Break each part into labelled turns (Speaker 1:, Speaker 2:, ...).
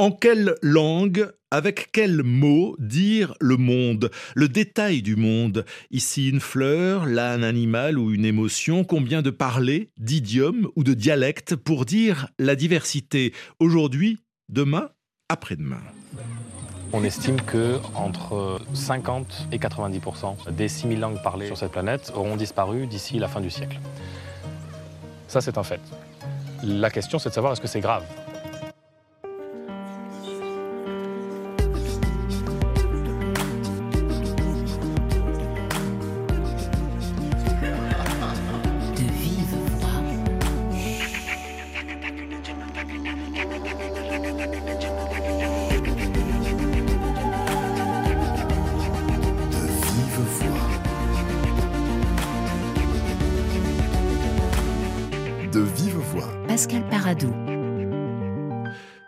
Speaker 1: En quelle langue, avec quels mots dire le monde, le détail du monde. Ici une fleur, là un animal ou une émotion, combien de parler, d'idiomes ou de dialectes pour dire la diversité? Aujourd'hui, demain, après-demain.
Speaker 2: On estime que entre 50 et 90% des 6000 langues parlées sur cette planète auront disparu d'ici la fin du siècle. Ça, c'est un fait. La question, c'est de savoir est-ce que c'est grave?
Speaker 1: De vive voix. Pascal Paradou.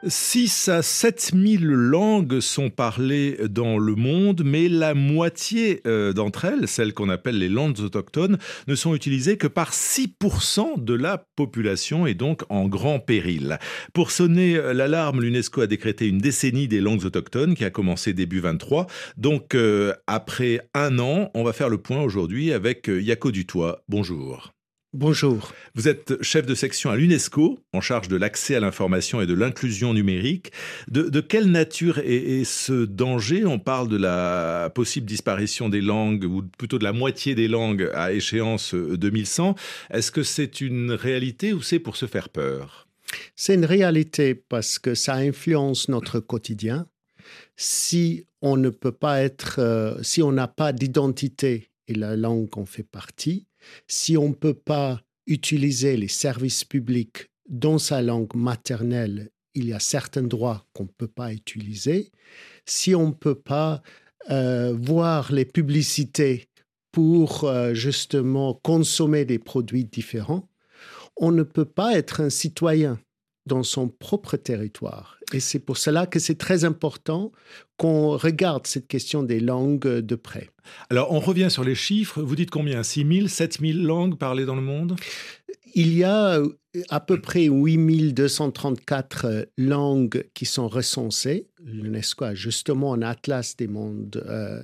Speaker 1: 6 à 7 000 langues sont parlées dans le monde, mais la moitié euh, d'entre elles, celles qu'on appelle les langues autochtones, ne sont utilisées que par 6% de la population et donc en grand péril. Pour sonner l'alarme, l'UNESCO a décrété une décennie des langues autochtones qui a commencé début 23. Donc euh, après un an, on va faire le point aujourd'hui avec euh, Yako Dutoit. Bonjour.
Speaker 3: Bonjour.
Speaker 1: Vous êtes chef de section à l'UNESCO, en charge de l'accès à l'information et de l'inclusion numérique. De, quelle nature est, ce danger? On parle de la possible disparition des langues, ou plutôt de la moitié des langues à échéance 2100. Est-ce que c'est une réalité ou c'est pour se faire peur?
Speaker 3: C'est une réalité parce que ça influence notre quotidien. Si on ne peut pas être, euh, si on n'a pas d'identité et la langue en fait partie, si on ne peut pas utiliser les services publics dans sa langue maternelle, il y a certains droits qu'on ne peut pas utiliser. Si on ne peut pas euh, voir les publicités pour euh, justement consommer des produits différents, on ne peut pas être un citoyen dans son propre territoire. Et c'est pour cela que c'est très important qu'on regarde cette question des langues de près.
Speaker 1: Alors, on revient sur les chiffres. Vous dites combien? 6 000, 7 000 langues parlées dans le monde?
Speaker 3: Il y a euh, à peu près 8 234 langues qui sont recensées. L'UNESCO a justement un atlas des mondes euh,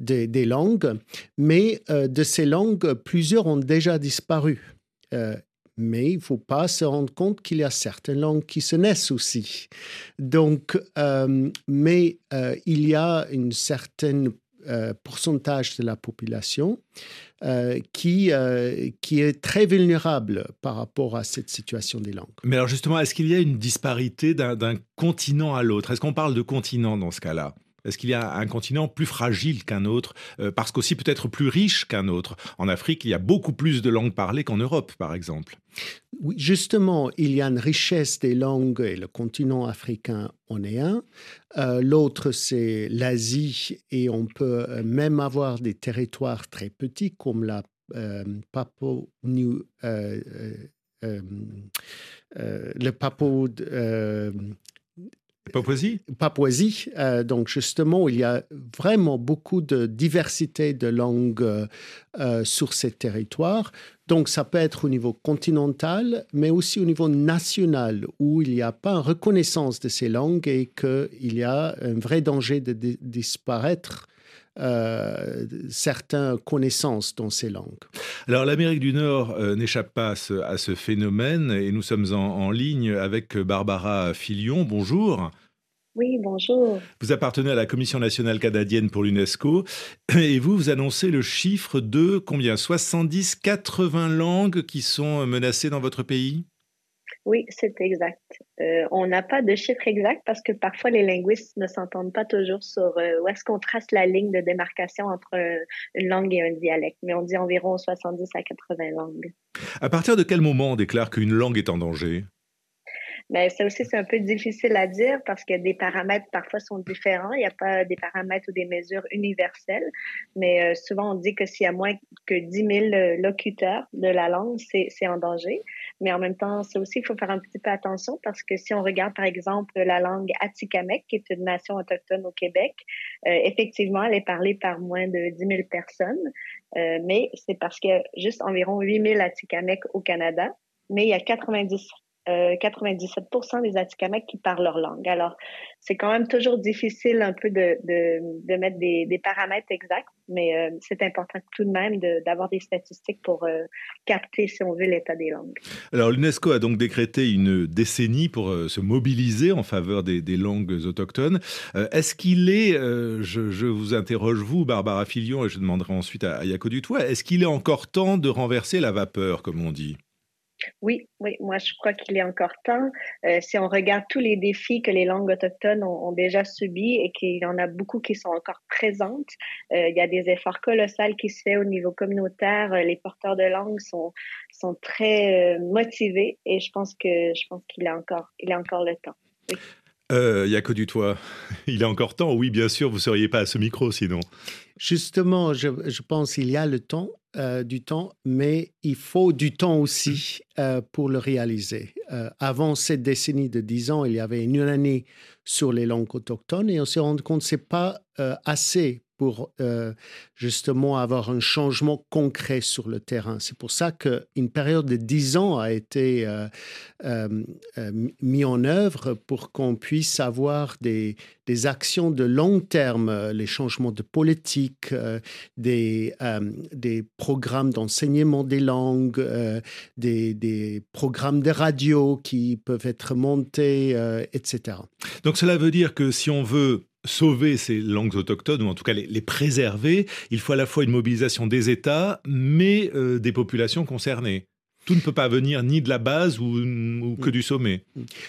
Speaker 3: des, langues, mais euh, de ces langues, plusieurs ont déjà disparu mais il ne faut pas se rendre compte qu'il y a certaines langues qui se naissent aussi. Donc, euh, mais euh, il y a une certaine euh, pourcentage de la population qui, qui est très vulnérable par rapport à cette situation des langues.
Speaker 1: Mais alors justement, est-ce qu'il y a une disparité d'un continent à l'autre? Est-ce qu'on parle de continent dans ce cas-là? Est-ce qu'il y a un continent plus fragile qu'un autre, euh, parce qu'aussi peut-être plus riche qu'un autre? En Afrique, il y a beaucoup plus de langues parlées qu'en Europe, par exemple.
Speaker 3: Oui, justement, il y a une richesse des langues et le continent africain en est un. Euh, l'autre, c'est l'Asie et on peut euh, même avoir des territoires très petits comme la Papou New, le Papou
Speaker 1: Papouasie
Speaker 3: Papouasie. Euh, donc, justement, il y a vraiment beaucoup de diversité de langues euh, sur ces territoires. Donc, ça peut être au niveau continental, mais aussi au niveau national, où il n'y a pas une reconnaissance de ces langues et qu'il y a un vrai danger de, disparaître euh, certaines connaissances dans ces langues.
Speaker 1: Alors l'Amérique du Nord n'échappe pas à ce, phénomène et nous sommes en, en, ligne avec Barbara Filion. Bonjour.
Speaker 4: Oui, bonjour.
Speaker 1: Vous appartenez à la Commission nationale canadienne pour l'UNESCO et vous, vous annoncez le chiffre de combien? 70, 80 langues qui sont menacées dans votre pays?
Speaker 4: Oui, c'est exact. Euh, on n'a pas de chiffre exact parce que parfois les linguistes ne s'entendent pas toujours sur euh, où est-ce qu'on trace la ligne de démarcation entre une langue et un dialecte, mais on dit environ 70 à 80 langues.
Speaker 1: À partir de quel moment on déclare qu'une langue est en danger?
Speaker 4: Mais ça aussi, c'est un peu difficile à dire parce que des paramètres parfois sont différents. Il n'y a pas des paramètres ou des mesures universelles. Mais euh, souvent, on dit que s'il y a moins que 10 000 euh, locuteurs de la langue, c'est en danger. Mais en même temps, ça aussi, il faut faire un petit peu attention parce que si on regarde, par exemple, la langue Atikamek, qui est une nation autochtone au Québec, euh, effectivement, elle est parlée par moins de 10 000 personnes. mais c'est parce qu'il y a juste environ 8 000 Atikamek au Canada. Mais il y a 90 97 des Atikamekw qui parlent leur langue. Alors, c'est quand même toujours difficile un peu de, de, mettre des, des, paramètres exacts, mais euh, c'est important tout de même d'avoir des statistiques pour euh, capter, si on veut, l'état des langues.
Speaker 1: Alors, l'UNESCO a donc décrété une décennie pour euh, se mobiliser en faveur des, des langues autochtones. Est-ce qu'il est, je, je, vous interroge vous, Barbara Filion, et je demanderai ensuite à, à Yako est-ce qu'il est encore temps de renverser la vapeur, comme on dit?
Speaker 4: Oui, oui, moi je crois qu'il est encore temps. Euh, si on regarde tous les défis que les langues autochtones ont, déjà subis et qu'il y en a beaucoup qui sont encore présentes, euh, il y a des efforts colossaux qui se font au niveau communautaire. Les porteurs de langue sont, sont très euh, motivés et je pense que je pense qu'il est encore, il est encore le temps.
Speaker 1: Il n'y a que du toit. Il est encore temps, oui, bien sûr, vous ne seriez pas à ce micro sinon.
Speaker 3: Justement, je, pense qu'il y a le temps euh, du temps, mais il faut du temps aussi euh, pour le réaliser. Euh, avant cette décennie de 10 ans, il y avait une année sur les langues autochtones et on s'est rendu compte que ce n'est pas assez pour euh, justement avoir un changement concret sur le terrain. C'est pour ça qu'une période de dix ans a été euh, euh, mise en œuvre pour qu'on puisse avoir des, actions de long terme, les changements de politique, des, des programmes d'enseignement des langues, des, des, programmes de radio qui peuvent être montés, etc.
Speaker 1: Donc cela veut dire que si on veut sauver ces langues autochtones, ou en tout cas les, préserver, il faut à la fois une mobilisation des États, mais euh, des populations concernées. Tout ne peut pas venir ni de la base ou, que mm. du sommet.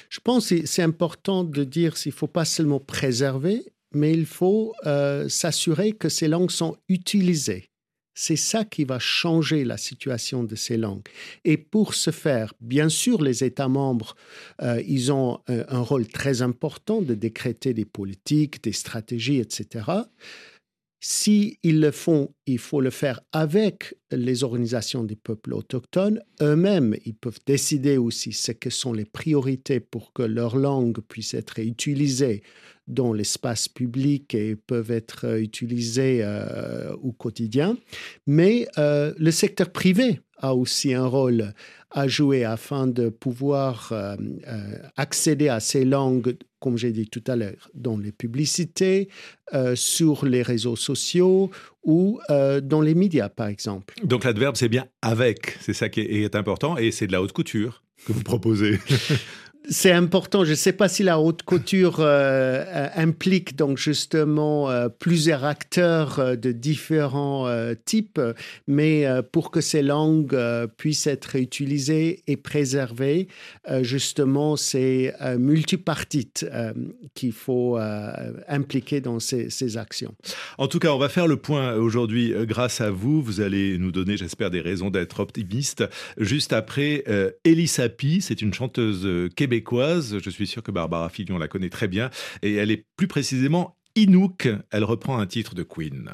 Speaker 3: Je pense que c'est important de dire qu'il ne faut pas seulement préserver, mais il faut euh, s'assurer que ces langues sont utilisées. C'est ça qui va changer la situation de ces langues. Et pour ce faire, bien sûr, les États membres, euh, ils ont euh, un rôle très important de décréter des politiques, des stratégies, etc. S'ils le font, il faut le faire avec les organisations des peuples autochtones. Eux-mêmes, ils peuvent décider aussi ce que sont les priorités pour que leur langue puisse être utilisée dans l'espace public et peuvent être utilisées euh, au quotidien. Mais euh, le secteur privé a aussi un rôle à jouer afin de pouvoir euh, accéder à ces langues comme j'ai dit tout à l'heure, dans les publicités, euh, sur les réseaux sociaux ou euh, dans les médias, par exemple.
Speaker 1: Donc l'adverbe, c'est bien avec, c'est ça qui est important, et c'est de la haute couture que vous proposez.
Speaker 3: c'est important. Je ne sais pas si la haute couture euh, euh, implique donc justement euh, plusieurs acteurs de différents types, mais pour que ces langues puissent être utilisées et préservées, justement, c'est multipartite qu'il faut impliquer dans ces, actions.
Speaker 1: En tout cas, on va faire le point aujourd'hui grâce à vous. Vous allez nous donner, j'espère, des raisons d'être optimiste. Juste après, Elise Api, c'est une chanteuse québécoise Je suis sûr que Barbara Fillon la connaît très bien. Et elle est plus précisément Inuk. Elle reprend un titre de Queen.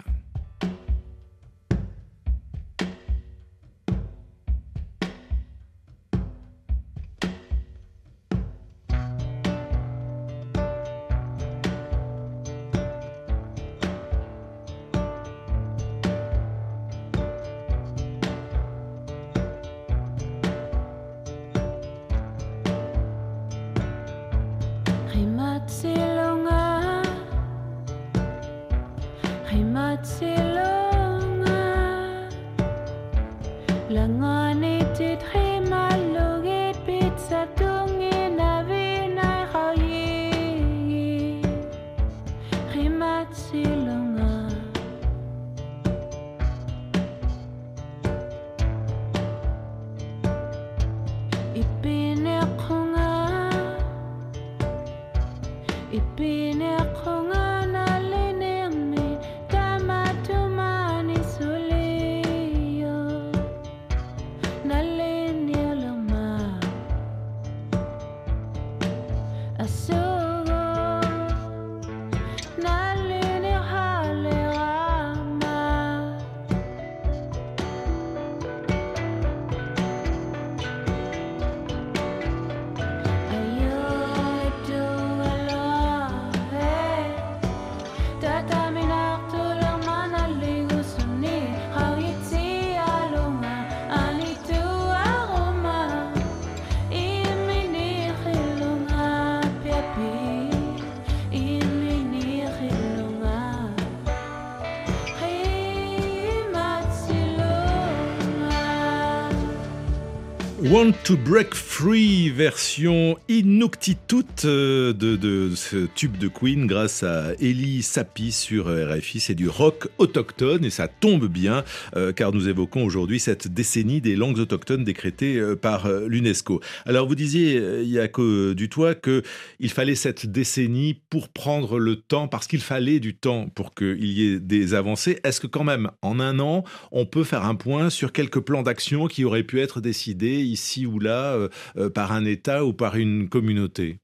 Speaker 1: Want to Break Free, version Inuktitut euh, de, ce tube de Queen grâce à Ellie Sapi sur RFI. C'est du rock autochtone et ça tombe bien euh, car nous évoquons aujourd'hui cette décennie des langues autochtones décrétée euh, par l'UNESCO. Alors vous disiez, Yako Dutoit, qu'il fallait cette décennie pour prendre le temps, parce qu'il fallait du temps pour qu'il y ait des avancées. Est-ce que quand même, en un an, on peut faire un point sur quelques plans d'action qui auraient pu être décidés ici ou là euh, euh, par un État ou par une communauté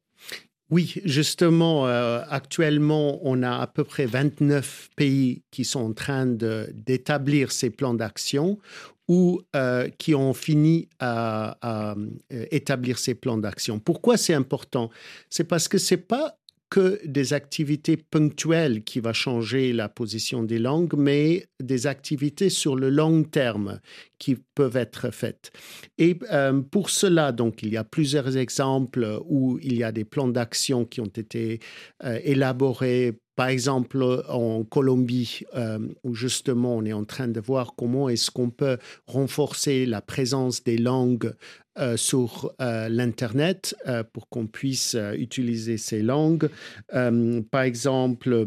Speaker 3: oui, justement, euh, actuellement, on a à peu près 29 pays qui sont en train d'établir ces plans d'action ou qui ont fini à, établir ces plans d'action. Pourquoi c'est important? C'est parce que c'est pas que des activités ponctuelles qui va changer la position des langues, mais des activités sur le long terme qui peuvent être faites. Et euh, pour cela, donc, il y a plusieurs exemples où il y a des plans d'action qui ont été euh, élaborés par exemple, en Colombie, euh, où justement on est en train de voir comment est-ce qu'on peut renforcer la présence des langues sur l'Internet pour qu'on puisse utiliser ces langues. par exemple,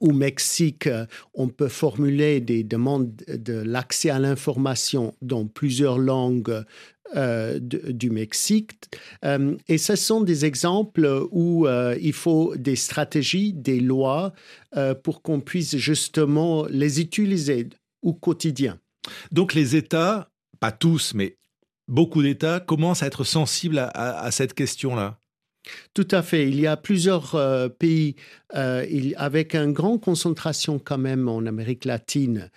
Speaker 3: au Mexique, on peut formuler des demandes de l'accès à l'information dans plusieurs langues euh, du Mexique. Euh, et ce sont des exemples où euh, il faut des stratégies, des lois pour qu'on puisse justement les utiliser au quotidien.
Speaker 1: Donc les États, pas tous, mais beaucoup d'États commencent à être sensibles à, cette question-là.
Speaker 3: Tout à fait. Il y a plusieurs pays avec une grande concentration quand même en Amérique latine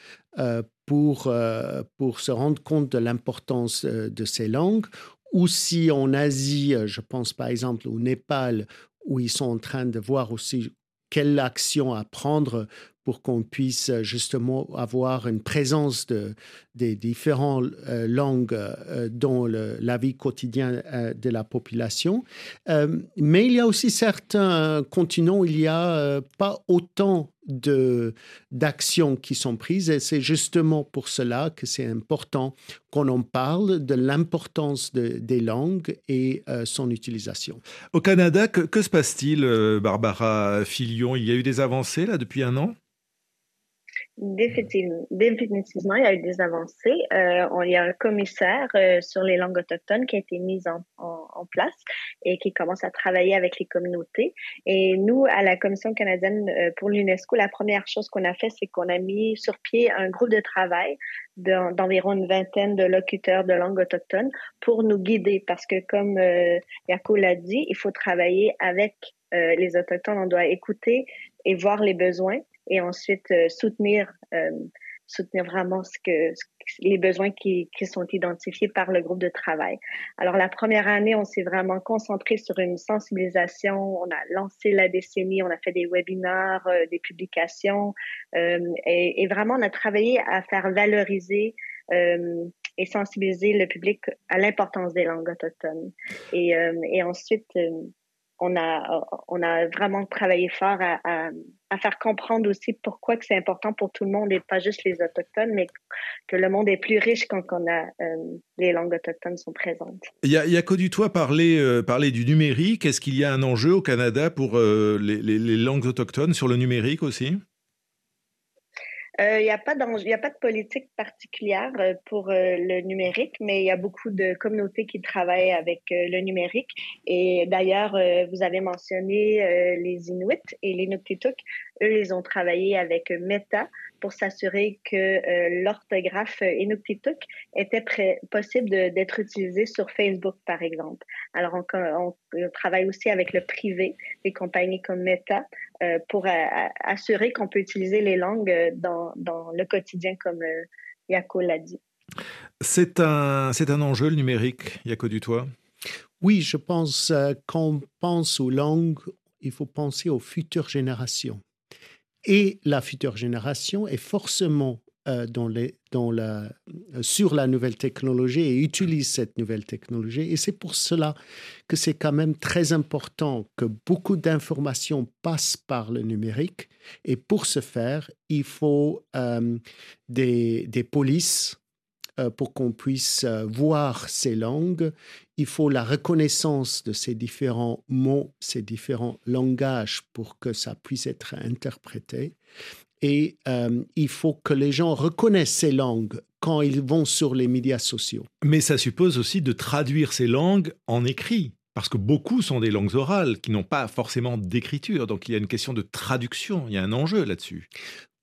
Speaker 3: pour, euh, pour se rendre compte de l'importance euh, de ces langues. Ou si en Asie, euh, je pense par exemple au Népal, où ils sont en train de voir aussi quelle action à prendre pour qu'on puisse euh, justement avoir une présence de, des différentes euh, langues euh, dans la vie quotidienne de la population. mais il y a aussi certains continents où il n'y a pas autant d'actions qui sont prises et c'est justement pour cela que c'est important qu'on en parle de l'importance des langues et son utilisation.
Speaker 1: Au Canada, que, que se passe-t-il, Barbara Filion Il y a eu des avancées là depuis un an?
Speaker 4: Définitivement, il y a eu des avancées. Euh, il y a un commissaire euh, sur les langues autochtones qui a été mis en, en, place et qui commence à travailler avec les communautés. Et nous, à la Commission canadienne euh, pour l'UNESCO, la première chose qu'on a fait, c'est qu'on a mis sur pied un groupe de travail d'environ une vingtaine de locuteurs de langue autochtone pour nous guider. Parce que, comme euh, Yako l'a dit, il faut travailler avec euh, les Autochtones. On doit écouter et voir les besoins et ensuite euh, soutenir euh, soutenir vraiment ce que les besoins qui, qui, sont identifiés par le groupe de travail. Alors la première année, on s'est vraiment concentré sur une sensibilisation. On a lancé la décennie, on a fait des webinaires, euh, des publications, euh, et, et, vraiment on a travaillé à faire valoriser euh, et sensibiliser le public à l'importance des langues autochtones. Et, et ensuite on a, on a vraiment travaillé fort à, faire comprendre aussi pourquoi que c'est important pour tout le monde et pas juste les Autochtones, mais que le monde est plus riche quand on a, euh, les langues autochtones sont présentes.
Speaker 1: Il y a, y du toi parler, euh, parler du numérique? Est-ce qu'il y a un enjeu au Canada pour euh, les langues autochtones sur le numérique aussi?
Speaker 4: Il euh, n'y a, pas de politique particulière euh, pour euh, le numérique, mais il y a beaucoup de communautés qui travaillent avec le numérique. Et d'ailleurs, vous avez mentionné les Inuits et les Nuktituk. Eux, ils ont travaillé avec Meta pour s'assurer que l'orthographe Inuktitut était possible d'être utilisé sur Facebook, par exemple. Alors, on, travaille aussi avec le privé, des compagnies comme Meta, pour assurer qu'on peut utiliser les langues dans, dans le quotidien, comme euh, Yako l'a dit.
Speaker 1: C'est un, c'est un enjeu, le numérique, Yako Dutoit
Speaker 3: Oui, je pense qu'on pense aux langues, il faut penser aux futures générations. Et la future génération est forcément euh, dans la, euh, sur la nouvelle technologie et utilise cette nouvelle technologie. Et c'est pour cela que c'est quand même très important que beaucoup d'informations passent par le numérique. Et pour ce faire, il faut euh, des, des polices pour qu'on puisse voir ces langues, il faut la reconnaissance de ces différents mots, ces différents langages pour que ça puisse être interprété. Et il faut que les gens reconnaissent ces langues quand ils vont sur les médias sociaux.
Speaker 1: Mais ça suppose aussi de traduire ces langues en écrit. Parce que beaucoup sont des langues orales qui n'ont pas forcément d'écriture. Donc il y a une question de traduction, il y a un enjeu là-dessus.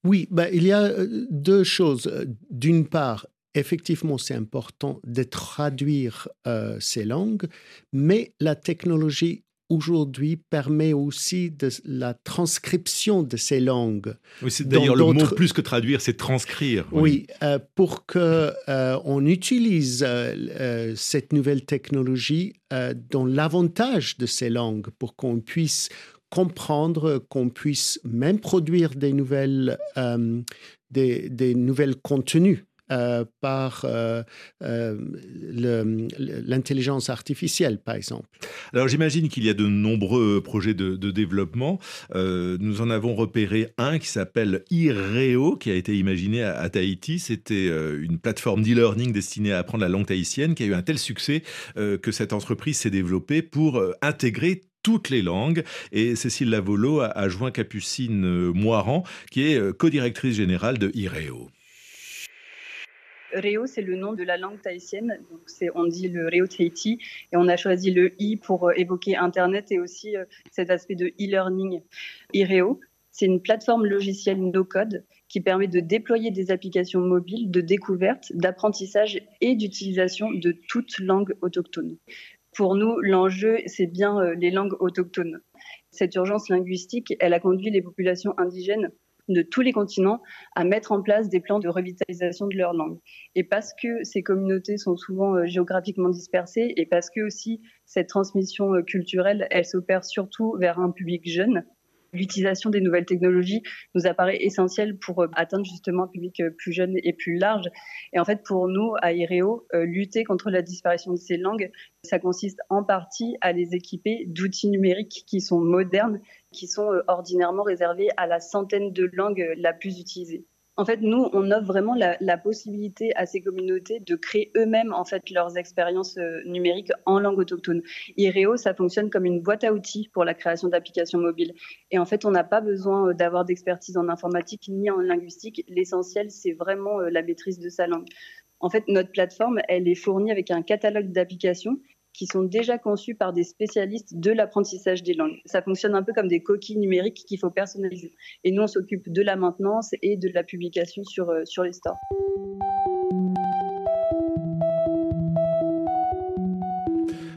Speaker 3: Oui, ben, il y a euh, deux choses. D'une part, effectivement, c'est important de traduire euh, ces langues, mais la technologie aujourd'hui permet aussi de la transcription de ces langues.
Speaker 1: Oui, c'est d'ailleurs le mot plus que traduire, c'est transcrire.
Speaker 3: Oui, euh, pour que euh, on utilise euh, cette nouvelle technologie dans l'avantage de ces langues, pour qu'on puisse comprendre, qu'on puisse même produire des nouvelles, des, des nouvelles contenus. Euh, par euh, euh, l'intelligence artificielle, par exemple.
Speaker 1: Alors j'imagine qu'il y a de nombreux projets de, développement. nous en avons repéré un qui s'appelle Ireo, qui a été imaginé à, Tahiti. C'était une plateforme d'e-learning destinée à apprendre la langue tahitienne qui a eu un tel succès que cette entreprise s'est développée pour intégrer toutes les langues. Et Cécile Lavolo a, a joint Capucine Moiran, qui est co-directrice générale de IREO.
Speaker 5: Réo, c'est le nom de la langue tahitienne. Donc, on dit le Réo Tahiti. Et on a choisi le I pour euh, évoquer Internet et aussi euh, cet aspect de e-learning. IREO, c'est une plateforme logicielle no-code qui permet de déployer des applications mobiles de découverte, d'apprentissage et d'utilisation de toutes langues autochtones. Pour nous, l'enjeu, c'est bien euh, les langues autochtones. Cette urgence linguistique, elle a conduit les populations indigènes de tous les continents à mettre en place des plans de revitalisation de leur langue. Et parce que ces communautés sont souvent euh, géographiquement dispersées et parce que aussi cette transmission euh, culturelle, elle s'opère surtout vers un public jeune, l'utilisation des nouvelles technologies nous apparaît essentielle pour euh, atteindre justement un public plus jeune et plus large. Et en fait, pour nous, à IREO, lutter contre la disparition de ces langues, ça consiste en partie à les équiper d'outils numériques qui sont modernes qui sont euh, ordinairement réservés à la centaine de langues euh, la plus utilisée. En fait, nous, on offre vraiment la, possibilité à ces communautés de créer eux-mêmes en fait leurs expériences euh, numériques en langue autochtone. Ireo, ça fonctionne comme une boîte à outils pour la création d'applications mobiles. Et en fait, on n'a pas besoin d'avoir d'expertise en informatique ni en linguistique. L'essentiel, c'est vraiment la maîtrise de sa langue. En fait, notre plateforme, elle est fournie avec un catalogue d'applications qui sont déjà conçus par des spécialistes de l'apprentissage des langues. Ça fonctionne un peu comme des coquilles numériques qu'il faut personnaliser. Et nous, on s'occupe de la maintenance et de la publication sur, euh, sur les stores.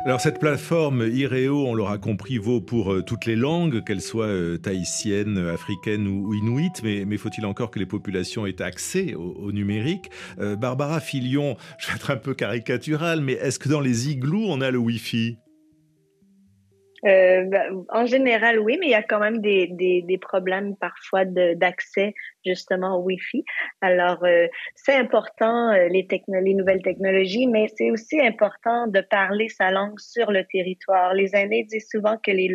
Speaker 1: Alors cette plateforme IREO, on l'aura compris, vaut pour euh, toutes les langues, qu'elles soient euh, tahitiennes, africaines ou, inuites, mais, faut-il encore que les populations aient accès au, numérique? Euh, Barbara Filion, je vais être un peu caricatural, mais est-ce que dans les igloos, on a le Wi-Fi?
Speaker 4: Euh, ben, en général, oui, mais il y a quand même des problèmes parfois d'accès justement au Wi-Fi. Alors, euh, c'est important, euh, les, les nouvelles technologies, mais c'est aussi important de parler sa langue sur le territoire. Les aînés disent souvent que les,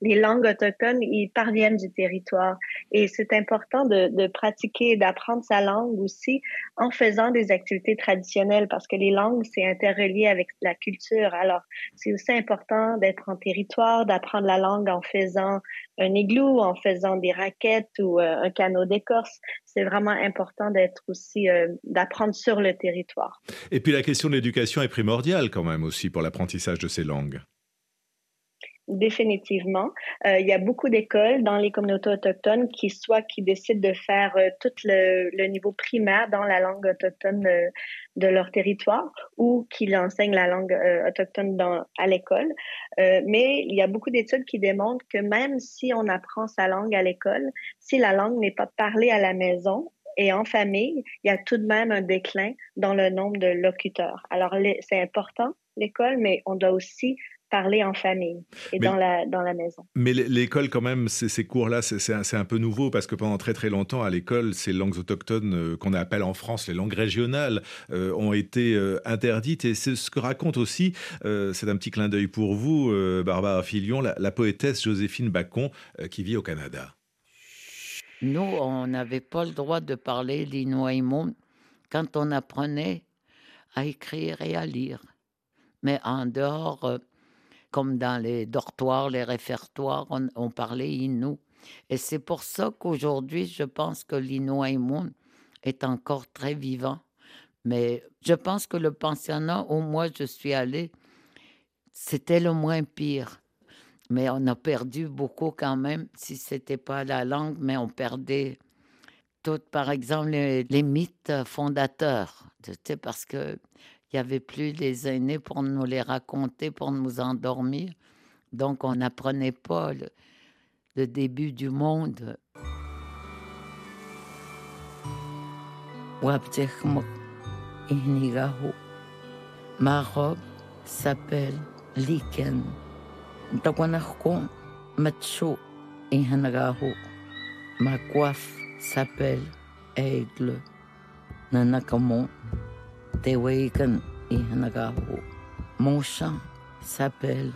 Speaker 4: les langues autochtones, ils parviennent du territoire. Et c'est important de, de pratiquer, d'apprendre sa langue aussi en faisant des activités traditionnelles parce que les langues, c'est interrelié avec la culture. Alors, c'est aussi important d'être en territoire d'apprendre la langue en faisant un igloo, en faisant des raquettes ou euh, un canot d'écorce. C'est vraiment important d'être aussi, euh, d'apprendre sur le territoire.
Speaker 1: Et puis la question de l'éducation est primordiale quand même aussi pour l'apprentissage de ces langues.
Speaker 4: Définitivement. Euh, il y a beaucoup d'écoles dans les communautés autochtones qui soit qui décident de faire euh, tout le, le, niveau primaire dans la langue autochtone de, leur territoire ou qui enseignent la langue euh, autochtone dans, à l'école. Euh, mais il y a beaucoup d'études qui démontrent que même si on apprend sa langue à l'école, si la langue n'est pas parlée à la maison, et en famille, il y a tout de même un déclin dans le nombre de locuteurs. Alors, c'est important, l'école, mais on doit aussi parler en famille et dans, la, dans la maison.
Speaker 1: Mais l'école, quand même, ces, cours-là, c'est un, un, peu nouveau parce que pendant très très longtemps, à l'école, ces langues autochtones euh, qu'on appelle en France les langues régionales euh, ont été euh, interdites. Et c'est ce que raconte aussi, c'est un petit clin d'œil pour vous, Barbara Filion, la, la, poétesse Joséphine Bacon qui vit au Canada.
Speaker 6: Nous, on n'avait pas le droit de parler l'inouïmon quand on apprenait à écrire et à lire. Mais en dehors, euh, comme dans les dortoirs, les réfectoires, on, parlait Innu. Et c'est pour ça qu'aujourd'hui, je pense que l'Inuaimun est encore très vivant. Mais je pense que le pensionnat où moi je suis allée, c'était le moins pire. Mais on a perdu beaucoup quand même, si ce n'était pas la langue, mais on perdait tout, par exemple, les, mythes fondateurs, parce que il n'y avait plus les aînés pour nous les raconter, pour nous endormir. Donc, on n'apprenait pas le, début du monde. Ma robe s'appelle Liken. Ma coiffe s'appelle Aigle. Nanakamon. Mon chant s'appelle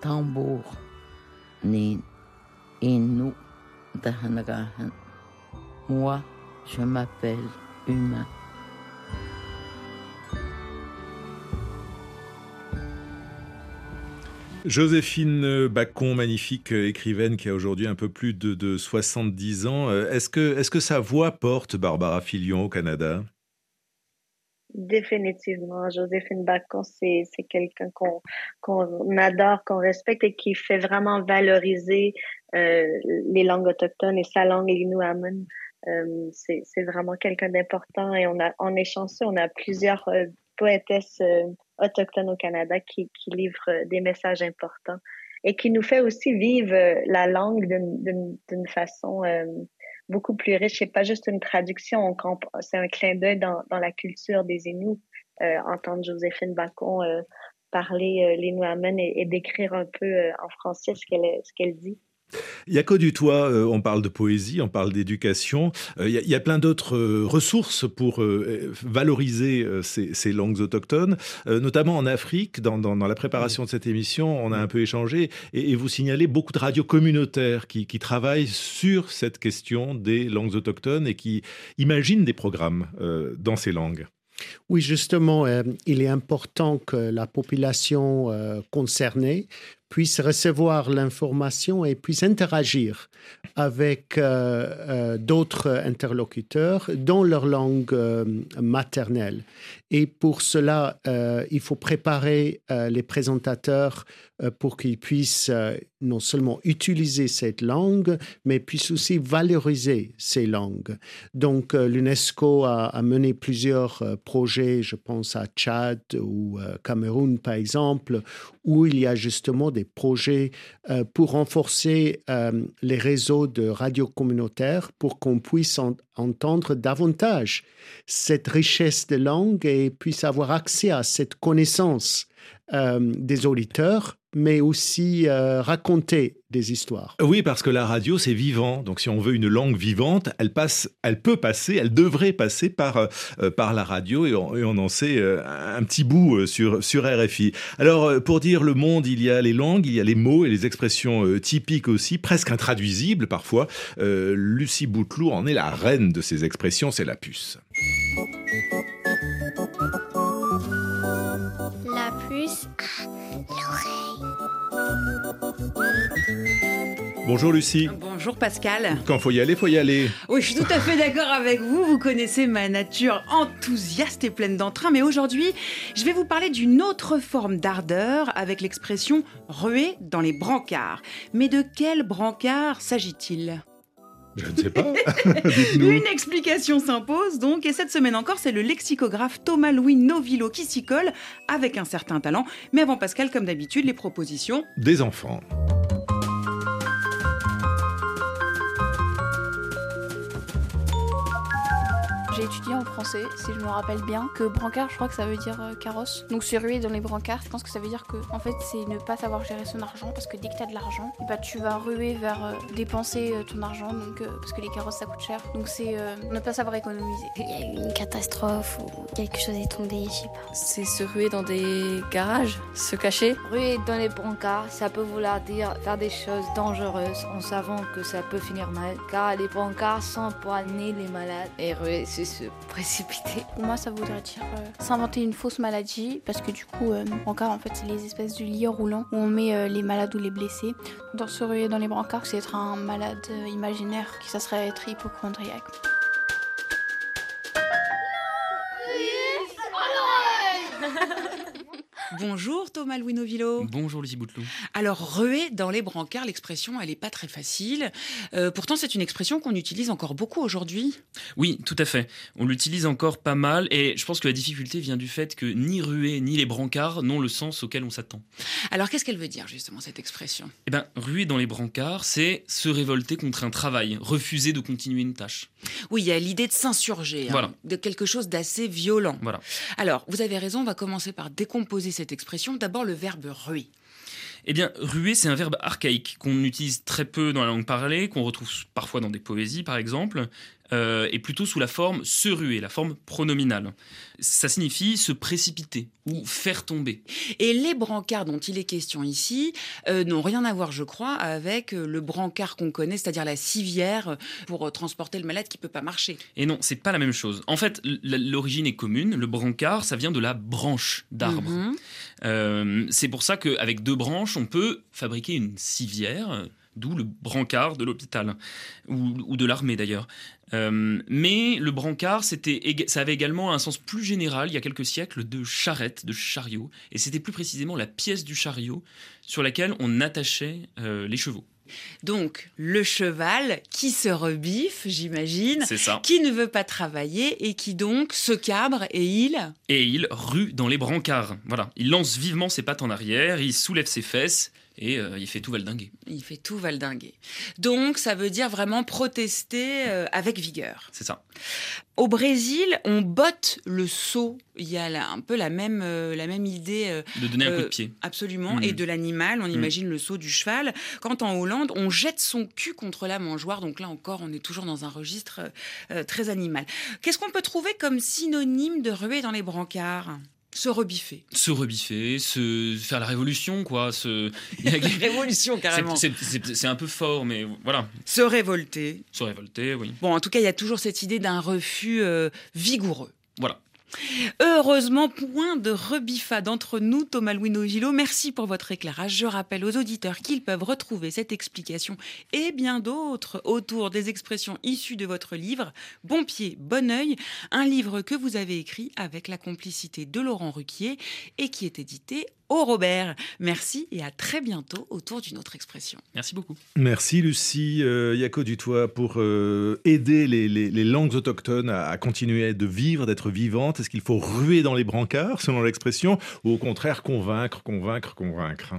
Speaker 6: Tambour Ni Inu. Moi, je m'appelle Humain.
Speaker 1: Joséphine Bacon, magnifique écrivaine qui a aujourd'hui un peu plus de, de 70 ans. Est-ce que, que sa voix porte Barbara Filion au Canada?
Speaker 4: Définitivement. Joséphine Bacon, c'est, quelqu'un qu'on, qu'on adore, qu'on respecte et qui fait vraiment valoriser euh, les langues autochtones et sa langue, l'Inuamun. Euh, c'est, vraiment quelqu'un d'important et on a, on est chanceux, on a plusieurs euh, poétesses euh, autochtones au Canada qui, qui livrent des messages importants et qui nous fait aussi vivre la langue d'une façon beaucoup plus riche. C'est pas juste une traduction, c'est un clin d'œil dans, dans, la culture des Inuits. Euh, entendre Joséphine Bacon euh, parler euh, les et, et décrire un peu en français ce qu'elle ce qu'elle dit.
Speaker 1: Il y a que du toit, euh, on parle de poésie, on parle d'éducation. Euh, il, y a plein d'autres euh, ressources pour valoriser ces, langues autochtones, notamment en Afrique. Dans, la préparation de cette émission, on a un peu échangé et, vous signalez beaucoup de radios communautaires qui, travaillent sur cette question des langues autochtones et qui imaginent des programmes dans ces langues.
Speaker 3: Oui, justement, il est important que la population concernée puisse recevoir l'information et puisse interagir avec euh, euh, d'autres interlocuteurs dans leur langue euh, maternelle. Et pour cela, il faut préparer les présentateurs pour qu'ils puissent non seulement utiliser cette langue, mais puissent aussi valoriser ces langues. Donc, l'UNESCO a, mené plusieurs projets, je pense à Tchad ou Cameroun, par exemple, où il y a justement des projets euh, pour renforcer euh, les réseaux de radio communautaires pour qu'on puisse entendre davantage cette richesse de langue et puisse avoir accès à cette connaissance euh, des auditeurs mais aussi euh, raconter des histoires.
Speaker 1: Oui, parce que la radio, c'est vivant. Donc, si on veut une langue vivante, elle passe, elle peut passer, elle devrait passer par, euh, par la radio et on, en sait euh, un petit bout sur, sur RFI. Alors, pour dire le monde, il y a les langues, il y a les mots et les expressions typiques aussi, presque intraduisibles parfois. Lucie Bouteloup en est la reine de ces expressions, c'est la puce. Bonjour Lucie.
Speaker 7: Bonjour Pascal.
Speaker 1: Quand faut y aller, faut y aller.
Speaker 7: Oui, je suis tout à fait d'accord avec vous. Vous connaissez ma nature enthousiaste et pleine d'entrain. Mais aujourd'hui, je vais vous parler d'une autre forme d'ardeur avec l'expression ruer dans les brancards. Mais de quel brancard s'agit-il?
Speaker 1: Je ne sais pas.
Speaker 7: Une explication s'impose donc, et cette semaine encore, c'est le lexicographe Thomas-Louis Novillo qui s'y colle avec un certain talent. Mais avant Pascal, comme d'habitude, les propositions
Speaker 1: des enfants.
Speaker 8: J'ai étudié en français, si je me rappelle bien, que brancard, je crois que ça veut dire euh, carrosse. Donc c'est ruer dans les brancards, je pense que ça veut dire que en fait c'est ne pas savoir gérer son argent parce que dès que tu as de l'argent, bah, tu vas ruer vers euh, dépenser euh, ton argent donc parce que les carrosses ça coûte cher. Donc c'est ne pas savoir économiser.
Speaker 9: Il y a eu une catastrophe ou quelque chose est tombé, je sais pas.
Speaker 10: C'est se ruer dans des garages, se cacher.
Speaker 11: Ruer dans les brancards, ça peut vouloir dire faire des choses dangereuses en savant que ça peut finir mal car les brancards sont pour amener les malades.
Speaker 12: Et ruer, c'est
Speaker 11: se précipiter.
Speaker 8: Pour moi, ça voudrait dire euh, s'inventer une fausse maladie, parce que du coup, euh, brancard, en fait, c'est les espèces de lits roulants où on met euh, les malades ou les blessés. Dans se ruer dans les brancards, c'est être un malade euh, imaginaire, qui ça serait être hypochondriaque.
Speaker 7: Bonjour Thomas Louis Novillo.
Speaker 13: Bonjour Lucie Bouteloup.
Speaker 7: Alors, ruer dans les brancards, l'expression, elle n'est pas très facile. Euh, pourtant, c'est une expression qu'on utilise encore beaucoup aujourd'hui.
Speaker 13: Oui, tout à fait. On l'utilise encore pas mal et je pense que la difficulté vient du fait que ni ruer ni les brancards n'ont le sens auquel on s'attend.
Speaker 7: Alors, qu'est-ce qu'elle veut dire justement, cette expression?
Speaker 13: Eh bien, ruer dans les brancards, c'est se révolter contre un travail, refuser de continuer une tâche.
Speaker 7: Oui, il y a l'idée de s'insurger, hein,
Speaker 13: Voilà.
Speaker 7: de quelque chose d'assez violent.
Speaker 13: Voilà.
Speaker 7: Alors, vous avez raison, on va commencer par décomposer cette expression. D'abord, le verbe ruer.
Speaker 13: Eh bien, ruer, c'est un verbe archaïque qu'on utilise très peu dans la langue parlée, qu'on retrouve parfois dans des poésies, par exemple, euh, et plutôt sous la forme se ruer, la forme pronominale. Ça signifie se précipiter ou faire tomber.
Speaker 7: Et les brancards dont il est question ici euh, n'ont rien à voir, je crois, avec euh, le brancard qu'on connaît, c'est-à-dire la civière euh, pour transporter le malade qui peut pas marcher.
Speaker 13: Et non, c'est pas la même chose. En fait, l'origine est commune. Le brancard, ça vient de la branche d'arbre.
Speaker 7: Mhm.
Speaker 13: Euh, c'est pour ça qu'avec deux branches, on peut fabriquer une civière, d'où le brancard de l'hôpital, ou, ou de l'armée d'ailleurs. Euh, mais le brancard, c'était, ça avait également un sens plus général, il y a quelques siècles, de charrette, de chariot. Et c'était plus précisément la pièce du chariot sur laquelle on attachait euh, les chevaux.
Speaker 7: Donc, le cheval qui se rebiffe, j'imagine, qui ne veut pas travailler et qui donc se cabre et il...
Speaker 13: Et il rue dans les brancards. Voilà. Il lance vivement ses pattes en arrière, il soulève ses fesses et euh, il fait tout valdinguer.
Speaker 7: Il fait tout valdinguer. Donc, ça veut dire vraiment protester euh, avec vigueur.
Speaker 13: C'est ça.
Speaker 7: Au Brésil, on botte le seau. Il y a là un peu la même, euh, la même idée.
Speaker 13: De donner un coup de pied.
Speaker 7: Absolument.
Speaker 13: Mhm.
Speaker 7: Et de l'animal, on
Speaker 13: Mhm.
Speaker 7: imagine le saut du cheval. Quand en Hollande, on jette son cul contre la mangeoire. Donc là encore, on est toujours dans un registre très animal. Qu'est-ce qu'on peut trouver comme synonyme de ruer dans les brancards? Se rebiffer.
Speaker 13: Se rebiffer, se faire la révolution, quoi. Se...
Speaker 7: Révolution, carrément.
Speaker 13: C'est- un peu fort, mais voilà.
Speaker 7: Se révolter.
Speaker 13: Se révolter, oui.
Speaker 7: Bon, en tout cas, il y a toujours cette idée d'un refus euh, vigoureux.
Speaker 13: Voilà.
Speaker 7: Heureusement, point de rebiffade entre nous, Thomas Louis Novillo. Merci pour votre éclairage. Je rappelle aux auditeurs qu'ils peuvent retrouver cette explication et bien d'autres autour des expressions issues de votre livre Bon pied, bon oeil, un livre que vous avez écrit avec la complicité de Laurent Ruquier et qui est édité au Robert. Merci et à très bientôt autour d'une autre expression.
Speaker 13: Merci beaucoup.
Speaker 1: Merci Lucie euh, Yako Dutoit pour euh, aider les, les- les langues autochtones à, à continuer de vivre, d'être vivantes. Est-ce qu'il faut ruer dans les brancards, selon l'expression, ou au contraire convaincre, convaincre, convaincre?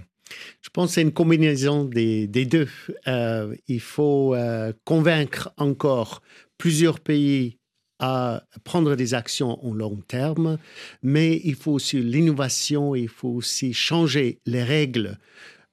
Speaker 3: Je pense que c'est une combinaison des, deux. Euh, il faut euh, convaincre encore plusieurs pays à prendre des actions en long terme, mais il faut aussi l'innovation, il faut aussi changer les règles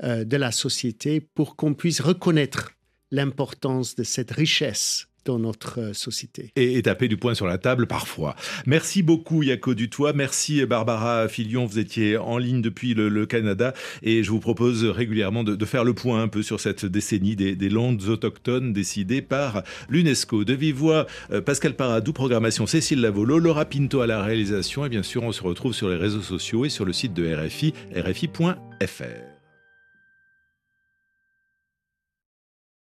Speaker 3: euh, de la société pour qu'on puisse reconnaître l'importance de cette richesse dans notre euh, société.
Speaker 1: et, taper du poing sur la table parfois. Merci beaucoup Yako Dutoit, merci Barbara Filion, vous étiez en ligne depuis le, Canada et je vous propose régulièrement de, faire le point un peu sur cette décennie des, des autochtones décidée par l'UNESCO. De vive voix, euh, Pascal Paradou, programmation Cécile Lavolo, Laura Pinto à la réalisation et bien sûr on se retrouve sur les réseaux sociaux et sur le site de RFI, rfi.fr.